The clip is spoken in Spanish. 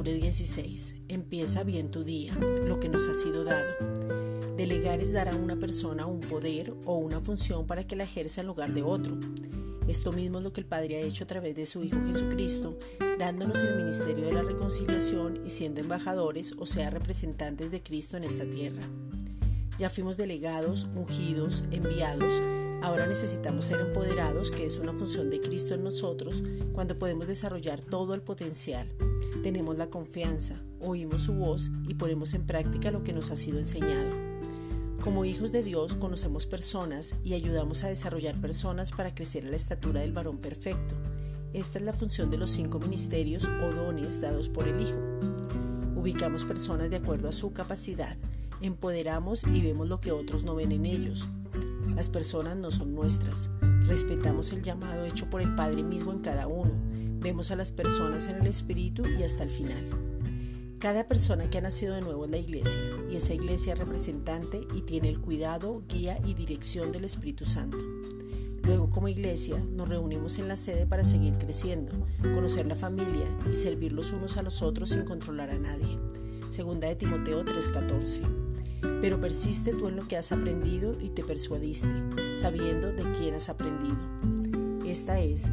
16. Empieza bien tu día, lo que nos ha sido dado. Delegar es dar a una persona un poder o una función para que la ejerza en lugar de otro. Esto mismo es lo que el Padre ha hecho a través de su Hijo Jesucristo, dándonos el ministerio de la reconciliación y siendo embajadores, o sea, representantes de Cristo en esta tierra. Ya fuimos delegados, ungidos, enviados, ahora necesitamos ser empoderados, que es una función de Cristo en nosotros, cuando podemos desarrollar todo el potencial. Tenemos la confianza, oímos su voz y ponemos en práctica lo que nos ha sido enseñado. Como hijos de Dios conocemos personas y ayudamos a desarrollar personas para crecer a la estatura del varón perfecto. Esta es la función de los cinco ministerios o dones dados por el Hijo. Ubicamos personas de acuerdo a su capacidad, empoderamos y vemos lo que otros no ven en ellos. Las personas no son nuestras. Respetamos el llamado hecho por el Padre mismo en cada uno. Vemos a las personas en el Espíritu y hasta el final. Cada persona que ha nacido de nuevo es la iglesia y esa iglesia es representante y tiene el cuidado, guía y dirección del Espíritu Santo. Luego como iglesia nos reunimos en la sede para seguir creciendo, conocer la familia y servir los unos a los otros sin controlar a nadie. Segunda de Timoteo 3:14. Pero persiste tú en lo que has aprendido y te persuadiste, sabiendo de quién has aprendido. Esta es